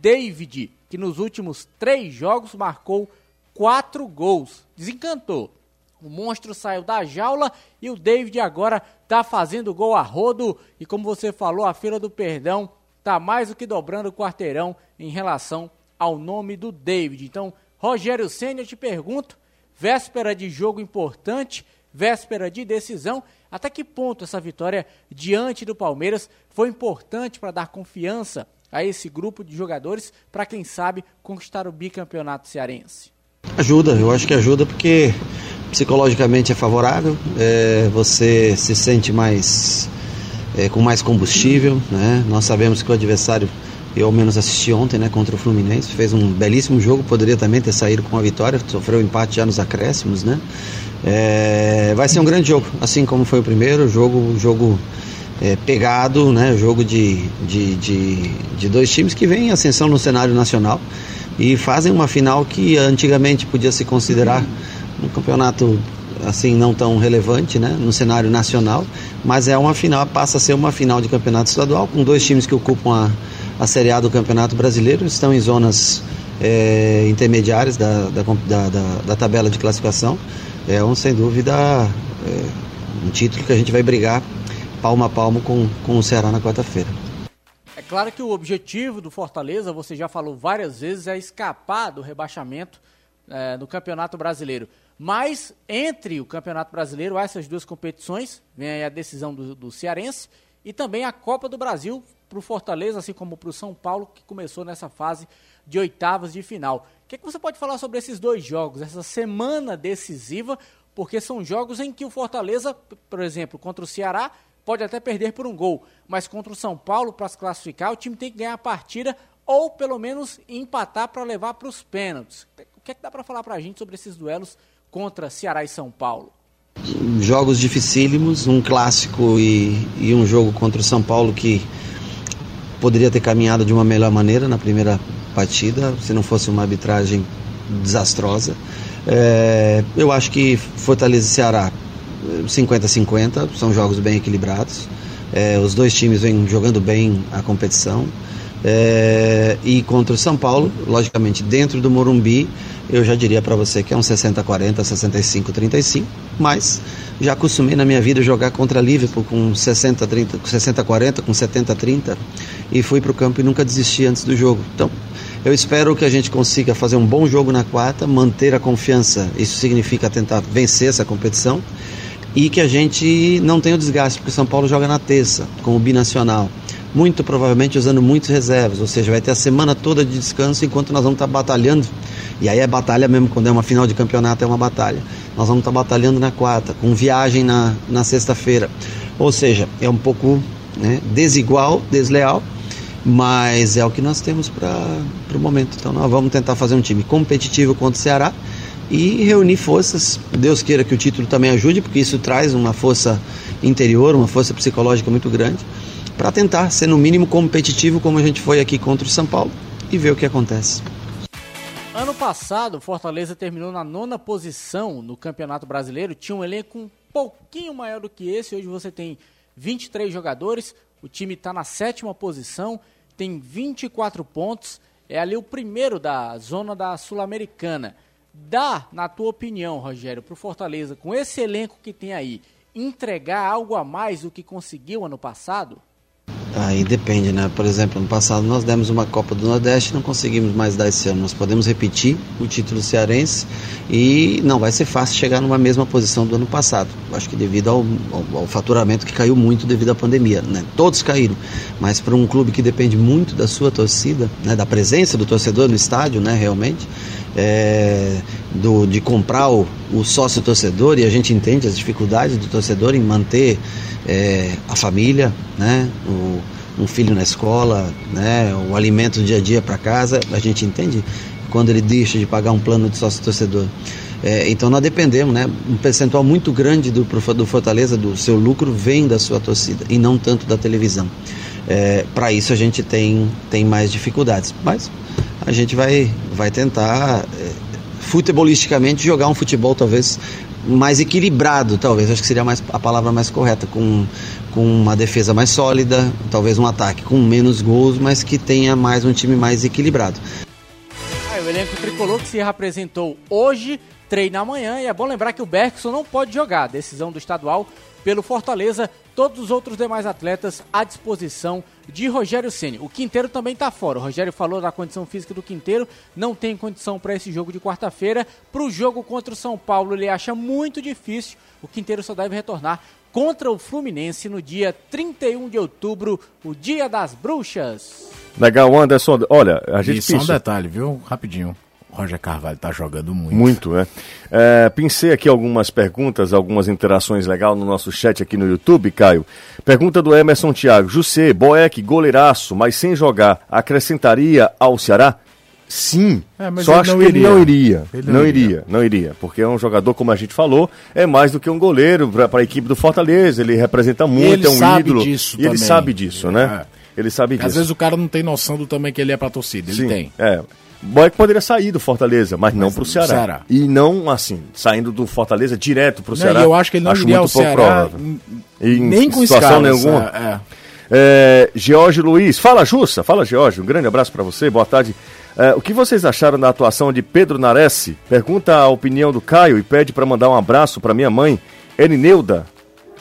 David, que nos últimos três jogos marcou quatro gols. Desencantou. O monstro saiu da jaula e o David agora tá fazendo gol a rodo. E como você falou, a fila do perdão tá mais do que dobrando o quarteirão em relação ao nome do David. Então, Rogério Senna, eu te pergunto, véspera de jogo importante, véspera de decisão, até que ponto essa vitória diante do Palmeiras foi importante para dar confiança a esse grupo de jogadores para quem sabe conquistar o bicampeonato cearense? Ajuda, eu acho que ajuda porque psicologicamente é favorável, é, você se sente mais é, com mais combustível. Né? Nós sabemos que o adversário, eu ao menos assisti ontem né, contra o Fluminense, fez um belíssimo jogo, poderia também ter saído com a vitória, sofreu um empate já nos acréscimos. Né? É, vai ser um grande jogo, assim como foi o primeiro jogo, jogo é, pegado, né? jogo de, de, de, de dois times que vêm em ascensão no cenário nacional e fazem uma final que antigamente podia se considerar um campeonato assim não tão relevante, né, no cenário nacional, mas é uma final, passa a ser uma final de campeonato estadual com dois times que ocupam a, a Série A do Campeonato Brasileiro, estão em zonas é, intermediárias da, da, da, da, tabela de classificação. É um, sem dúvida, é, um título que a gente vai brigar palmo a palmo com, com o Ceará na quarta-feira. É claro que o objetivo do Fortaleza, você já falou várias vezes, é escapar do rebaixamento é, no Campeonato Brasileiro. Mas entre o Campeonato Brasileiro, essas duas competições, vem aí a decisão do, do Cearense e também a Copa do Brasil para o Fortaleza, assim como para o São Paulo, que começou nessa fase de oitavas de final. O que, é que você pode falar sobre esses dois jogos, essa semana decisiva, porque são jogos em que o Fortaleza, por exemplo, contra o Ceará, pode até perder por um gol, mas contra o São Paulo, para se classificar, o time tem que ganhar a partida ou pelo menos empatar para levar para os pênaltis. O que é que dá para falar para a gente sobre esses duelos contra Ceará e São Paulo? Jogos dificílimos, um clássico e, e um jogo contra o São Paulo que poderia ter caminhado de uma melhor maneira na primeira partida, se não fosse uma arbitragem desastrosa. É, eu acho que Fortaleza e Ceará 50-50, são jogos bem equilibrados. É, os dois times vêm jogando bem a competição. É, e contra o São Paulo, logicamente dentro do Morumbi, eu já diria para você que é um 60-40, 65-35, mas já acostumei na minha vida jogar contra Liverpool com 60-40, 60 com 70-30 e fui para o campo e nunca desisti antes do jogo. Então, eu espero que a gente consiga fazer um bom jogo na quarta, manter a confiança, isso significa tentar vencer essa competição e que a gente não tenha o desgaste, porque o São Paulo joga na terça com o binacional muito provavelmente usando muitas reservas, ou seja, vai ter a semana toda de descanso enquanto nós vamos estar batalhando. E aí é batalha mesmo, quando é uma final de campeonato é uma batalha. Nós vamos estar batalhando na quarta, com viagem na, na sexta-feira. Ou seja, é um pouco né, desigual, desleal, mas é o que nós temos para o momento. Então nós vamos tentar fazer um time competitivo contra o Ceará e reunir forças. Deus queira que o título também ajude, porque isso traz uma força interior, uma força psicológica muito grande para tentar ser no mínimo competitivo como a gente foi aqui contra o São Paulo e ver o que acontece. Ano passado, Fortaleza terminou na nona posição no Campeonato Brasileiro, tinha um elenco um pouquinho maior do que esse, hoje você tem 23 jogadores, o time está na sétima posição, tem 24 pontos, é ali o primeiro da zona da Sul-Americana. Dá, na tua opinião, Rogério, para o Fortaleza, com esse elenco que tem aí, entregar algo a mais do que conseguiu ano passado? Aí depende, né? Por exemplo, ano passado nós demos uma Copa do Nordeste não conseguimos mais dar esse ano. Nós podemos repetir o título cearense e não vai ser fácil chegar numa mesma posição do ano passado. Acho que devido ao, ao, ao faturamento que caiu muito devido à pandemia, né? Todos caíram, mas para um clube que depende muito da sua torcida, né? Da presença do torcedor no estádio, né? Realmente, é, do, de comprar o, o sócio torcedor e a gente entende as dificuldades do torcedor em manter é, a família, né? O, um filho na escola, né? o alimento do dia a dia para casa, a gente entende quando ele deixa de pagar um plano de sócio torcedor. É, então nós dependemos, né? Um percentual muito grande do, do Fortaleza, do seu lucro, vem da sua torcida e não tanto da televisão. É, para isso a gente tem, tem mais dificuldades. Mas a gente vai, vai tentar, é, futebolisticamente, jogar um futebol talvez mais equilibrado, talvez, acho que seria mais, a palavra mais correta, com, com uma defesa mais sólida, talvez um ataque com menos gols, mas que tenha mais um time mais equilibrado. Ah, o elenco tricolor que se representou hoje treina amanhã e é bom lembrar que o Bergson não pode jogar, decisão do estadual pelo Fortaleza, todos os outros demais atletas à disposição de Rogério Ceni. O Quinteiro também está fora. O Rogério falou da condição física do Quinteiro, não tem condição para esse jogo de quarta-feira. Para o jogo contra o São Paulo, ele acha muito difícil. O Quinteiro só deve retornar contra o Fluminense no dia 31 de outubro, o Dia das Bruxas. Legal, Anderson. Olha, a gente e só um detalhe, viu? Rapidinho. Roger Carvalho tá jogando muito. Muito, né? É, pensei aqui algumas perguntas, algumas interações legais no nosso chat aqui no YouTube, Caio. Pergunta do Emerson Thiago. José, Boeck, goleiraço, mas sem jogar, acrescentaria ao Ceará? Sim. É, mas Só ele acho não que ele iria. não iria. Ele não não iria. iria, não iria. Porque é um jogador, como a gente falou, é mais do que um goleiro para a equipe do Fortaleza. Ele representa muito, Ele é um sabe ídolo. disso e ele também. sabe disso, né? Ele sabe disso. Às vezes o cara não tem noção do tamanho que ele é pra torcida. Ele Sim, tem. É. Boeck poderia sair do Fortaleza, mas, não pro do Ceará. Ceará. E não assim, saindo do Fortaleza direto pro Não, Ceará. e eu acho que ele não iria ao muito pouco Ceará provável. Em nem com situação escalas, nenhuma. é, é. É, George Luiz, fala Jussa, fala George, um grande abraço pra você, boa tarde. É, o que vocês acharam da atuação de Pedro Nares? Pergunta a opinião do Caio e pede pra mandar um abraço pra minha mãe, Erineuda.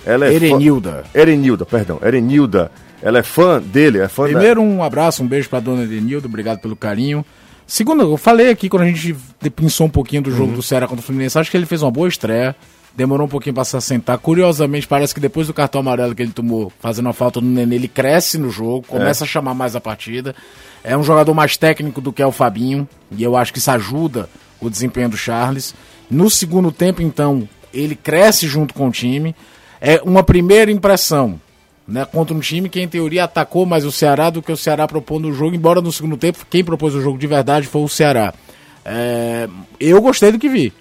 Ela é fã- Erenilda. Erenilda, perdão, Erenilda. Ela é fã dele, é fã da... Primeiro, um abraço, um beijo pra dona Edenilda, obrigado pelo carinho. Segundo, eu falei aqui quando a gente pensou um pouquinho do Uhum. jogo do Ceará contra o Fluminense, acho que ele fez uma boa estreia. Demorou um pouquinho pra se assentar. Curiosamente, parece que depois do cartão amarelo que ele tomou, fazendo a falta no Nenê, ele cresce no jogo, começa É. a chamar mais a partida. É um jogador mais técnico do que é o Fabinho, e eu acho que isso ajuda o desempenho do Charles. No segundo tempo, então, ele cresce junto com o time. É uma primeira impressão né, contra um time que em teoria atacou mais o Ceará do que o Ceará propôs no jogo, embora no segundo tempo quem propôs o jogo de verdade foi o Ceará. É, eu gostei do que vi.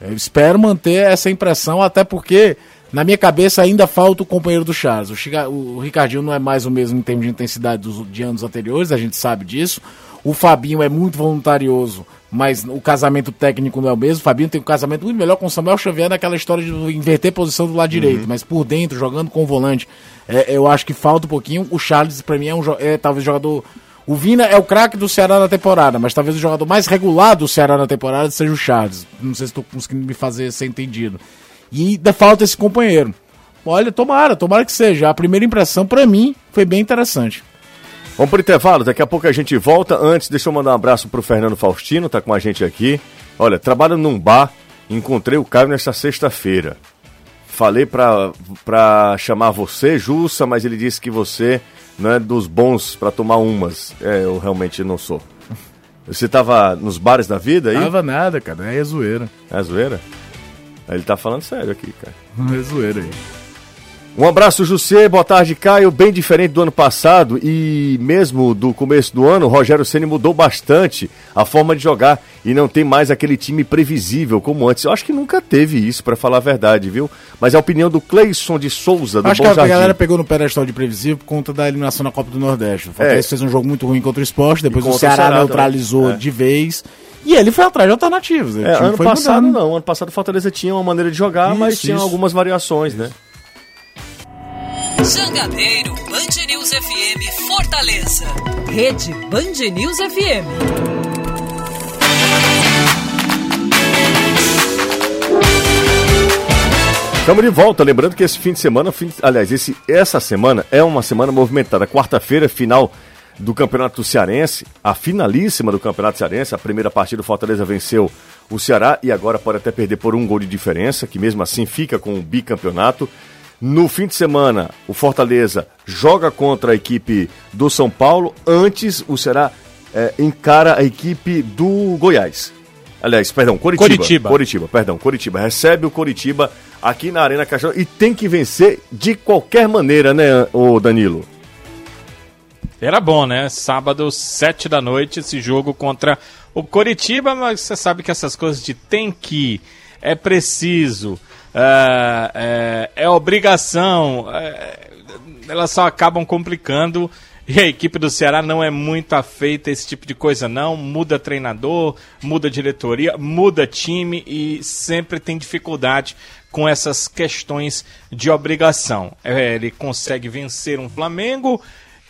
Eu espero manter essa impressão, até porque na minha cabeça ainda falta o companheiro do Charles. O, Chica- o Ricardinho não é mais o mesmo em termos de intensidade dos, de anos anteriores, a gente sabe disso. O Fabinho é muito voluntarioso, mas o casamento técnico não é o mesmo. O Fabinho tem um casamento muito melhor com o Samuel Xavier naquela história de inverter posição do lado direito, mas por dentro, jogando com o volante. É, eu acho que falta um pouquinho. O Charles, pra mim, é, um, é talvez jogador. O Vina é o craque do Ceará na temporada, mas talvez o jogador mais regular do Ceará na temporada seja o Charles. Não sei se estou conseguindo me fazer ser entendido. E ainda falta esse companheiro. Olha, tomara, tomara que seja. A primeira impressão, pra mim, foi bem interessante. Vamos pro intervalo, daqui a pouco a gente volta. Antes, deixa eu mandar um abraço pro Fernando Faustino, tá com a gente aqui. Olha, trabalho num bar, encontrei o Caio nesta sexta-feira. Falei pra, pra chamar você, Jussa, mas ele disse que você não é dos bons pra tomar umas. É, eu realmente não sou. Você tava nos bares da vida aí? Tava nada, cara. É zoeira. É zoeira? Ele tá falando sério aqui, cara. É zoeira aí. Um abraço, José. Boa tarde, Caio. Bem diferente do ano passado e mesmo do começo do ano, o Rogério Ceni mudou bastante a forma de jogar e não tem mais aquele time previsível como antes. Eu acho que nunca teve isso, pra falar a verdade, viu? Mas é a opinião do Cleison de Souza, do Acho Bom que a Jardim. galera pegou no pedestal de previsível por conta da eliminação na Copa do Nordeste. O Fortaleza É. fez um jogo muito ruim contra o esporte, depois o contra o Ceará, Ceará neutralizou. É. de vez. E ele foi atrás de alternativas. O É, ano passado mudando. não. Ano passado o Fortaleza tinha uma maneira de jogar, mas Isso, tinha isso. algumas variações, né? Jangadeiro Band News FM Fortaleza. Rede Band News FM. Estamos de volta, lembrando que esse fim de semana, fim de- aliás, esse, essa semana é uma semana movimentada. Quarta-feira, final do Campeonato Cearense, a finalíssima do Campeonato Cearense. A primeira partida do Fortaleza venceu o Ceará e agora pode até perder por um gol de diferença, que mesmo assim fica com o bicampeonato. No fim de semana, o Fortaleza joga contra a equipe do São Paulo. Antes, o Ceará eh, encara a equipe do Goiás. Aliás, perdão, Coritiba. Coritiba. Coritiba, perdão, Coritiba. Recebe o Coritiba aqui na Arena Castelão e tem que vencer de qualquer maneira, né, o Danilo? Era bom, né? Sábado, sete da noite, esse jogo contra o Coritiba, mas você sabe que essas coisas de tem que, é preciso, é, é, é obrigação, é, elas só acabam complicando. E a equipe do Ceará não é muito afeita a esse tipo de coisa, não. Muda treinador, muda diretoria, muda time e sempre tem dificuldade com essas questões de obrigação. É, ele consegue vencer um Flamengo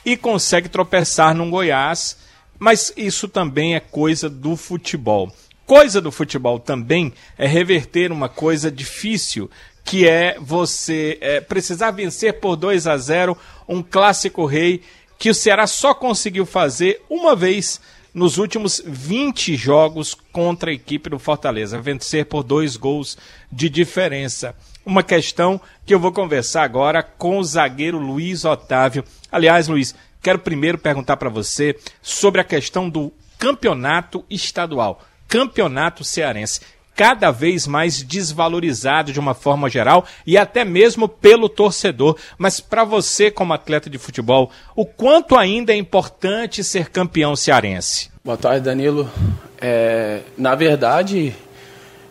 e consegue tropeçar num Goiás, mas isso também é coisa do futebol. Coisa do futebol também é reverter uma coisa difícil, que é você é, precisar vencer por 2 a 0 um clássico rei que o Ceará só conseguiu fazer uma vez nos últimos 20 jogos contra a equipe do Fortaleza, vencer por dois gols de diferença. Uma questão que eu vou conversar agora com o zagueiro Luiz Otávio. Aliás, Luiz, quero primeiro perguntar para você sobre a questão do campeonato estadual. Campeonato cearense cada vez mais desvalorizado de uma forma geral e até mesmo pelo torcedor. Mas para você, como atleta de futebol, o quanto ainda é importante ser campeão cearense? Boa tarde, Danilo. É, na verdade,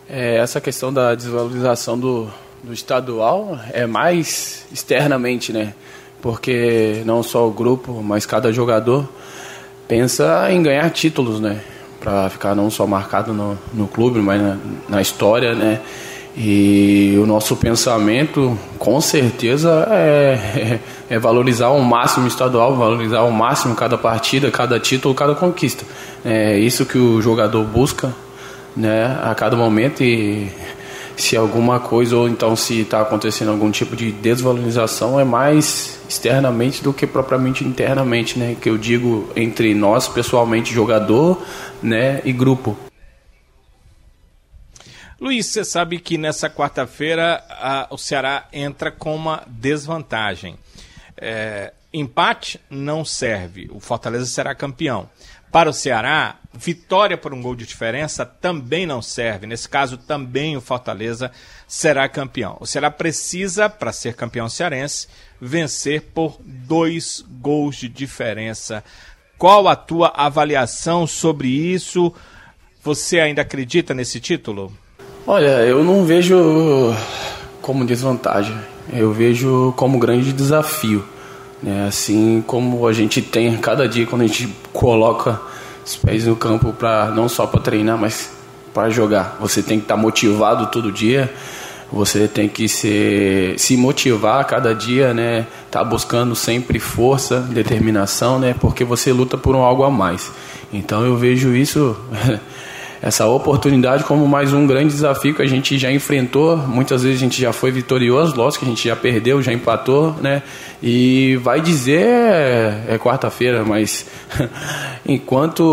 é, essa questão da desvalorização do, do estadual é mais externamente, né? Porque não só o grupo, mas cada jogador pensa em ganhar títulos, né? Para ficar não só marcado no, no clube, mas na, na, história, né? E o nosso pensamento, com certeza, é, é, é valorizar ao máximo o estadual, valorizar ao máximo cada partida, cada título, cada conquista. É isso que o jogador busca, né? A cada momento e se alguma coisa ou então se está acontecendo algum tipo de desvalorização é mais externamente do que propriamente internamente, né? Que eu digo entre nós pessoalmente jogador, né, e grupo. Luiz, você sabe que nessa quarta-feira o Ceará entra com uma desvantagem. É, empate não serve, o Fortaleza será campeão. Para o Ceará, vitória por um gol de diferença também não serve. Nesse caso, também o Fortaleza será campeão. O Ceará precisa, para ser campeão cearense, vencer por dois gols de diferença qual a tua avaliação sobre isso? Você ainda acredita nesse título? Olha, eu não vejo como desvantagem. Eu vejo como grande desafio. Né? Assim como a gente tem cada dia quando a gente coloca os pés no campo para não só para treinar, mas para jogar. Você tem que estar tá motivado todo dia. Você tem que se, se motivar a cada dia, né? Tá buscando sempre força, determinação, né? Porque você luta por um algo a mais. Então eu vejo isso, essa oportunidade como mais um grande desafio que a gente já enfrentou. Muitas vezes a gente já foi vitorioso, lógico que a gente já perdeu, já empatou, né? E vai dizer é, é quarta-feira, mas enquanto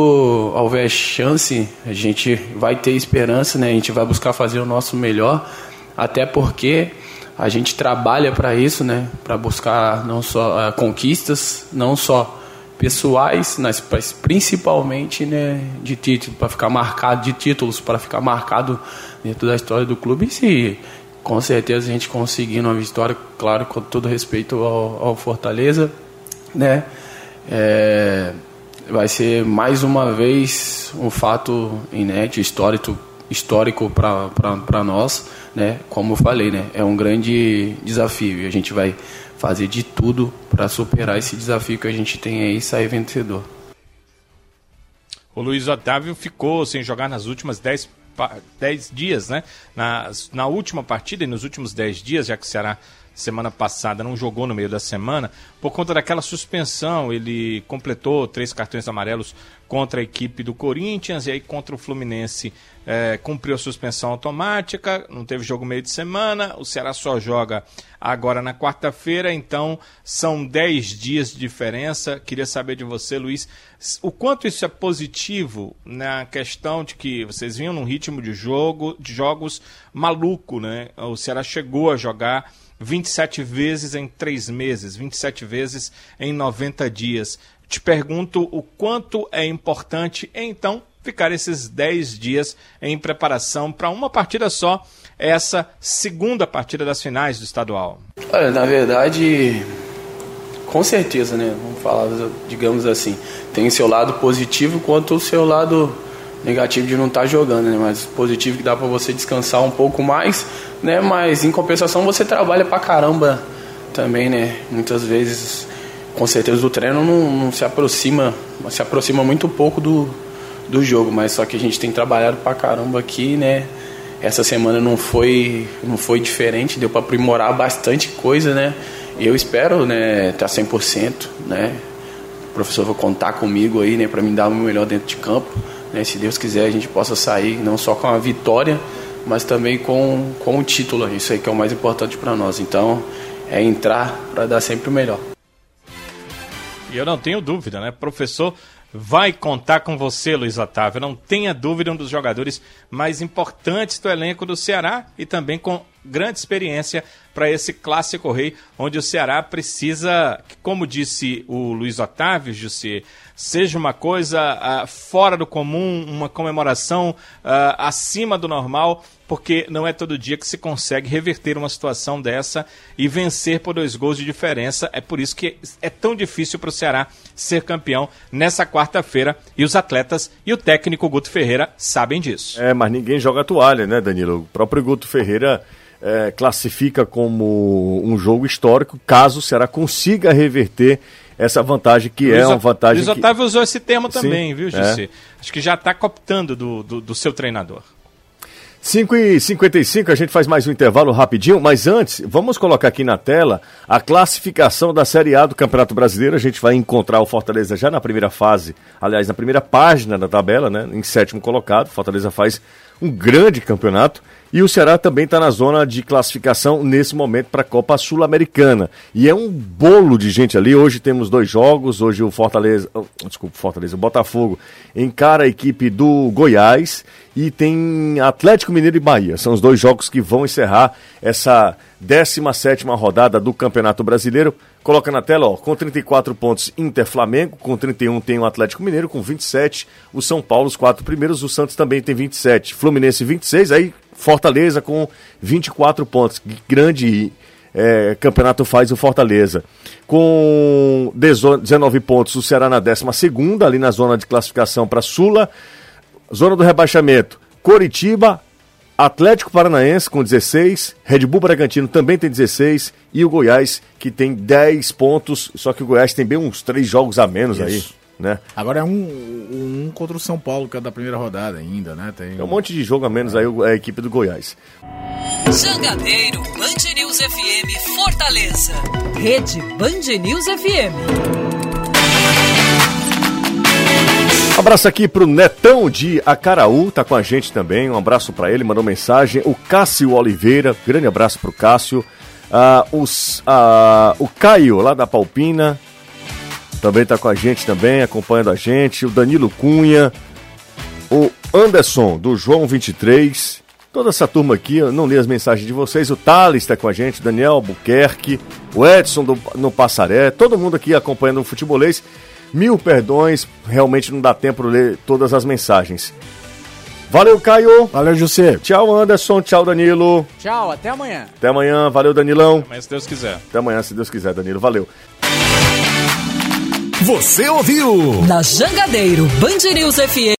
houver chance, a gente vai ter esperança, né? A gente vai buscar fazer o nosso melhor até porque a gente trabalha para isso, né? Para buscar não só uh, conquistas, não só pessoais, mas principalmente né, de títulos, para ficar marcado de títulos, para ficar marcado dentro da história do clube. E se com certeza a gente conseguindo uma vitória, claro, com todo respeito ao, ao Fortaleza, né? É, vai ser mais uma vez um fato inédito, histórico, histórico para nós né? Como eu falei, né? É um grande desafio e a gente vai fazer de tudo para superar esse desafio que a gente tem aí e sair vencedor. O Luiz Otávio ficou sem jogar nas últimas 10 10 dias, né? Na, na última partida e nos últimos 10 dias, já que o Ceará semana passada não jogou no meio da semana, por conta daquela suspensão. Ele completou três cartões amarelos contra a equipe do Corinthians e aí contra o Fluminense é, cumpriu a suspensão automática, não teve jogo meio de semana, o Ceará só joga agora na quarta-feira, então são 10 dias de diferença. Queria saber de você, Luiz, o quanto isso é positivo na questão de que vocês vinham num ritmo de jogo, de jogos maluco, né? O Ceará chegou a jogar 27 vezes em 3 meses, 27 vezes em 90 dias. Te pergunto o quanto é importante, então, ficar esses 10 dias em preparação para uma partida só, essa segunda partida das finais do estadual. Olha, na verdade, com certeza, né? Vamos falar, digamos assim, tem seu lado positivo quanto o seu lado negativo de não estar tá jogando, né? Mas positivo que dá para você descansar um pouco mais, né? Mas em compensação você trabalha pra caramba também, né? Muitas vezes, com certeza o treino não, não se aproxima, se aproxima muito pouco do, do jogo, mas só que a gente tem trabalhado pra caramba aqui, né? Essa semana não foi não foi diferente, deu para aprimorar bastante coisa, né? Eu espero, né, estar tá 100%, né? O professor vai contar comigo aí, né, para me dar o meu melhor dentro de campo né, se Deus quiser, a gente possa sair não só com a vitória, mas também com, com o título. Isso aí que é o mais importante para nós. Então, é entrar para dar sempre o melhor. E eu não tenho dúvida, né? Professor vai contar com você, Luiz Otávio. Não tenha dúvida, um dos jogadores mais importantes do elenco do Ceará e também com grande experiência para esse clássico rei, onde o Ceará precisa, como disse o Luiz Otávio, José, seja uma coisa uh, fora do comum, uma comemoração uh, acima do normal, porque não é todo dia que se consegue reverter uma situação dessa e vencer por dois gols de diferença. É por isso que é tão difícil para o Ceará ser campeão nessa quarta-feira e os atletas e o técnico Guto Ferreira sabem disso. É, mas ninguém joga toalha, né, Danilo? O próprio Guto Ferreira é, classifica como um jogo histórico caso o Ceará consiga reverter essa vantagem que Luiz, é uma vantagem. Luiz Otávio que... usou esse termo também, Sim, viu, Jussi? É. Acho que já está cooptando do, do, do seu treinador. 5 e 55 a gente faz mais um intervalo rapidinho, mas antes, vamos colocar aqui na tela a classificação da Série A do Campeonato Brasileiro. A gente vai encontrar o Fortaleza já na primeira fase, aliás, na primeira página da tabela, né? Em sétimo colocado. Fortaleza faz um grande campeonato. E o Ceará também está na zona de classificação nesse momento para a Copa Sul-Americana. E é um bolo de gente ali. Hoje temos dois jogos. Hoje o Fortaleza, oh, desculpa, Fortaleza, o Botafogo encara a equipe do Goiás e tem Atlético Mineiro e Bahia. São os dois jogos que vão encerrar essa 17 rodada do Campeonato Brasileiro. Coloca na tela, ó, com 34 pontos Inter Flamengo, com 31 tem o Atlético Mineiro, com 27 o São Paulo, os quatro primeiros, o Santos também tem 27, Fluminense 26, aí Fortaleza com 24 pontos. Grande é, campeonato faz o Fortaleza. Com 19 pontos, o Ceará na 12, ali na zona de classificação para Sula. Zona do rebaixamento: Coritiba, Atlético Paranaense com 16, Red Bull Bragantino também tem 16 e o Goiás que tem 10 pontos. Só que o Goiás tem bem uns três jogos a menos Isso. aí né? Agora é um, um contra o São Paulo, que é da primeira rodada ainda, né? Tem um monte de jogo a menos aí a equipe do Goiás. Jangadeiro Band News FM Fortaleza. Rede Band News FM. Um abraço aqui pro Netão de Acaraú, tá com a gente também. Um abraço para ele, mandou mensagem. O Cássio Oliveira, grande abraço pro Cássio. Uh, os, uh, o Caio, lá da Palpina, também está com a gente também, acompanhando a gente, o Danilo Cunha, o Anderson do João 23, toda essa turma aqui, eu não li as mensagens de vocês, o Thales está com a gente, Daniel Albuquerque, o Edson do, no Passaré, todo mundo aqui acompanhando o futebolês. Mil perdões, realmente não dá tempo de ler todas as mensagens. Valeu, Caio. Valeu, José. Tchau, Anderson. Tchau, Danilo. Tchau, até amanhã. Até amanhã. Valeu, Danilão. Até amanhã, se Deus quiser. Até amanhã, se Deus quiser, Danilo. Valeu. Você ouviu? Na Jangadeiro, Band News FM.